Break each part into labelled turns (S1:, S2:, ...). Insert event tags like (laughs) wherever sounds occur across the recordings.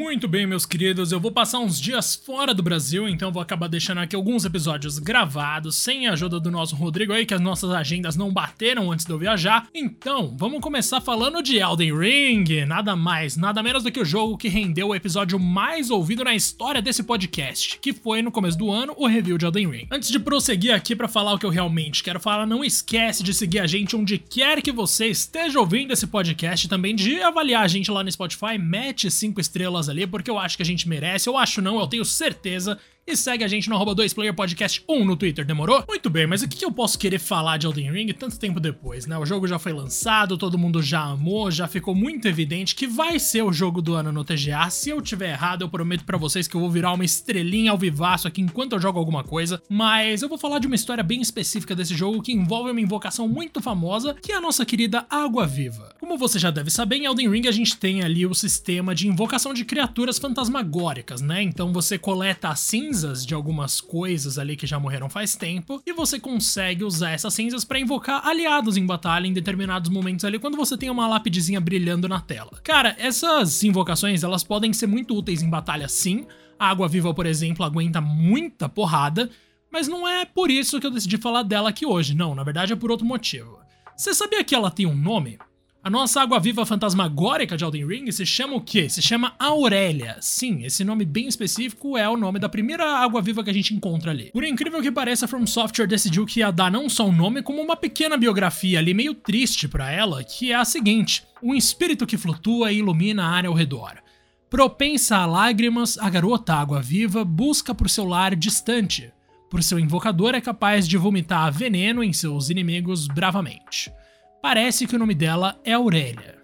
S1: Muito bem, meus queridos, eu vou passar uns dias fora do Brasil, então vou acabar deixando aqui alguns episódios gravados, sem a ajuda do nosso Rodrigo aí, que as nossas agendas não bateram antes de eu viajar. Então, vamos começar falando de Elden Ring, nada mais, nada menos do que o jogo que rendeu o episódio mais ouvido na história desse podcast, que foi no começo do ano o review de Elden Ring. Antes de prosseguir aqui para falar o que eu realmente quero falar, não esquece de seguir a gente onde quer que você esteja ouvindo esse podcast, também de avaliar a gente lá no Spotify, mete 5 estrelas ali, porque eu acho que a gente merece. Eu acho não, eu tenho certeza. E segue a gente no arroba 2playerpodcast1 no Twitter, demorou? Muito bem, mas o que eu posso querer falar de Elden Ring tanto tempo depois, né? O jogo já foi lançado, todo mundo já amou, já ficou muito evidente que vai ser o jogo do ano no TGA. Se eu tiver errado, eu prometo para vocês que eu vou virar uma estrelinha ao vivaço aqui enquanto eu jogo alguma coisa. Mas eu vou falar de uma história bem específica desse jogo que envolve uma invocação muito famosa, que é a nossa querida Água Viva. Como você já deve saber, em Elden Ring a gente tem ali o sistema de invocação de criaturas fantasmagóricas, né? Então você coleta a cinza cinzas de algumas coisas ali que já morreram faz tempo, e você consegue usar essas cinzas para invocar aliados em batalha em determinados momentos ali quando você tem uma lápidezinha brilhando na tela. Cara, essas invocações elas podem ser muito úteis em batalha sim. A água viva, por exemplo, aguenta muita porrada, mas não é por isso que eu decidi falar dela aqui hoje, não, na verdade é por outro motivo. Você sabia que ela tem um nome? A nossa água-viva fantasmagórica de Elden Ring se chama o quê? Se chama Aurélia. Sim, esse nome bem específico é o nome da primeira água-viva que a gente encontra ali. Por incrível que pareça, From Software decidiu que ia dar não só um nome, como uma pequena biografia ali meio triste para ela, que é a seguinte: um espírito que flutua e ilumina a área ao redor. Propensa a lágrimas, a garota água-viva busca por seu lar distante. Por seu invocador é capaz de vomitar veneno em seus inimigos bravamente. Parece que o nome dela é Aurélia.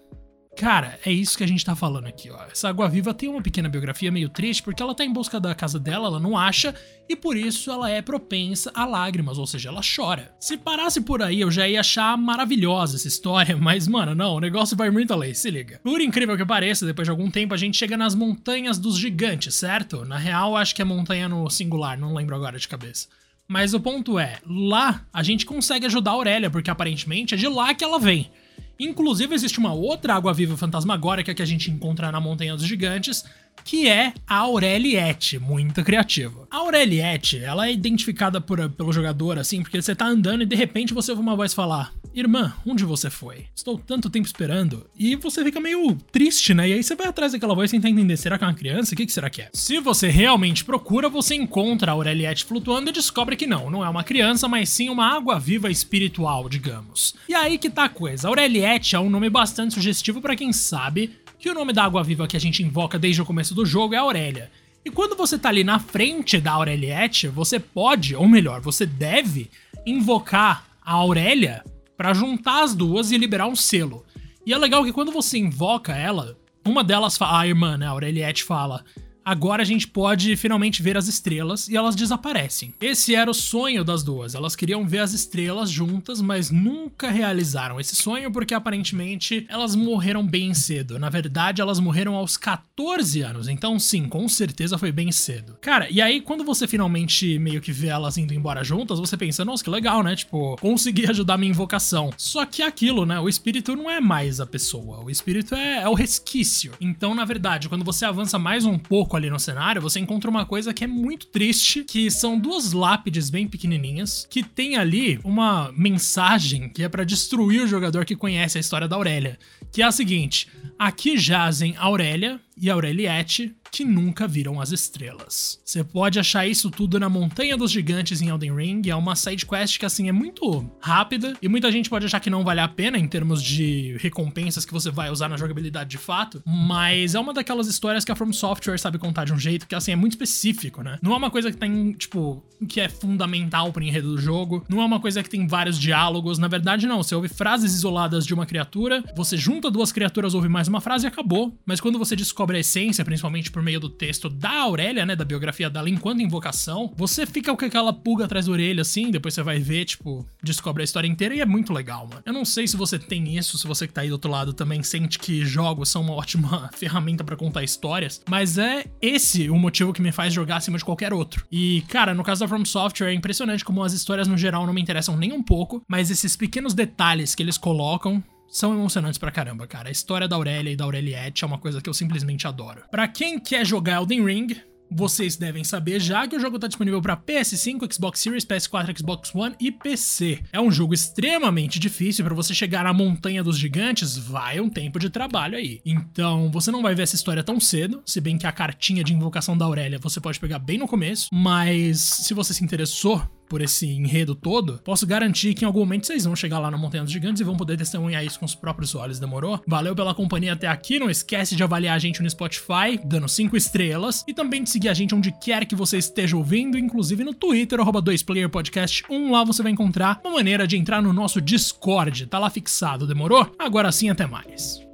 S1: Cara, é isso que a gente tá falando aqui, ó. Essa água viva tem uma pequena biografia meio triste porque ela tá em busca da casa dela, ela não acha, e por isso ela é propensa a lágrimas, ou seja, ela chora. Se parasse por aí, eu já ia achar maravilhosa essa história, (laughs) mas mano, não, o negócio vai muito além, se liga. Por incrível que pareça, depois de algum tempo a gente chega nas montanhas dos gigantes, certo? Na real, acho que é montanha no singular, não lembro agora de cabeça. Mas o ponto é, lá a gente consegue ajudar a Aurélia, porque aparentemente é de lá que ela vem. Inclusive, existe uma outra água-viva fantasmagórica que a gente encontra na Montanha dos Gigantes, que é a Aureliette, muito criativa. A Aureliette, ela é identificada por, pelo jogador, assim, porque você tá andando e de repente você ouve uma voz falar: Irmã, onde você foi? Estou tanto tempo esperando. E você fica meio triste, né? E aí você vai atrás daquela voz e tenta entender: será que é uma criança? O que, que será que é? Se você realmente procura, você encontra a Aureliette flutuando e descobre que não, não é uma criança, mas sim uma água-viva espiritual, digamos. E aí que tá a coisa: Aureliette é um nome bastante sugestivo para quem sabe que o nome da água-viva que a gente invoca desde o começo do jogo é Aurélia. E quando você tá ali na frente da Aureliette, você pode, ou melhor, você deve invocar a Aurélia para juntar as duas e liberar um selo. E é legal que quando você invoca ela, uma delas fala, a irmã, né, a Aureliette fala: agora a gente pode finalmente ver as estrelas e elas desaparecem. Esse era o sonho das duas. Elas queriam ver as estrelas juntas, mas nunca realizaram esse sonho porque aparentemente elas morreram bem cedo. Na verdade, elas morreram aos 14 anos. Então, sim, com certeza foi bem cedo. Cara, e aí quando você finalmente meio que vê elas indo embora juntas, você pensa, nossa, que legal, né? Tipo, consegui ajudar minha invocação. Só que é aquilo, né? O espírito não é mais a pessoa. O espírito é, é o resquício. Então, na verdade, quando você avança mais um pouco ali no cenário, você encontra uma coisa que é muito triste, que são duas lápides bem pequenininhas, que tem ali uma mensagem que é para destruir o jogador que conhece a história da Aurélia, que é a seguinte: aqui jazem Aurélia e Aureliette, que nunca viram as estrelas. Você pode achar isso tudo na Montanha dos Gigantes em Elden Ring, é uma side quest que assim é muito rápida e muita gente pode achar que não vale a pena em termos de recompensas que você vai usar na jogabilidade de fato, mas é uma daquelas histórias que a From Software sabe contar de um jeito que assim é muito específico, né? Não é uma coisa que tem, tipo, que é fundamental pro enredo do jogo, não é uma coisa que tem vários diálogos, na verdade não, você ouve frases isoladas de uma criatura, você junta duas criaturas, ouve mais uma frase e acabou. Mas quando você descobre a essência, principalmente por meio do texto da Aurélia, né, da biografia dela enquanto invocação, você fica com aquela pulga atrás da orelha, assim, depois você vai ver, tipo, descobre a história inteira e é muito legal, mano. Eu não sei se você tem isso, se você que tá aí do outro lado também sente que jogos são uma ótima (laughs) ferramenta para contar histórias, mas é esse o motivo que me faz jogar acima de qualquer outro. E, cara, no caso da From Software, é impressionante como as histórias no geral não me interessam nem um pouco, mas esses pequenos detalhes que eles colocam são emocionantes pra caramba, cara. A história da Aurélia e da Aureliette é uma coisa que eu simplesmente adoro. Pra quem quer jogar Elden Ring, vocês devem saber já que o jogo está disponível para PS5, Xbox Series, PS4, Xbox One e PC. É um jogo extremamente difícil para você chegar na montanha dos gigantes, vai um tempo de trabalho aí. Então, você não vai ver essa história tão cedo, se bem que a cartinha de invocação da Aurélia você pode pegar bem no começo, mas se você se interessou por esse enredo todo, posso garantir que em algum momento vocês vão chegar lá na Montanha dos Gigantes e vão poder testemunhar isso com os próprios olhos, demorou? Valeu pela companhia até aqui, não esquece de avaliar a gente no Spotify, dando 5 estrelas, e também de seguir a gente onde quer que você esteja ouvindo, inclusive no Twitter, arroba 2playerpodcast1, lá você vai encontrar uma maneira de entrar no nosso Discord, tá lá fixado, demorou? Agora sim, até mais.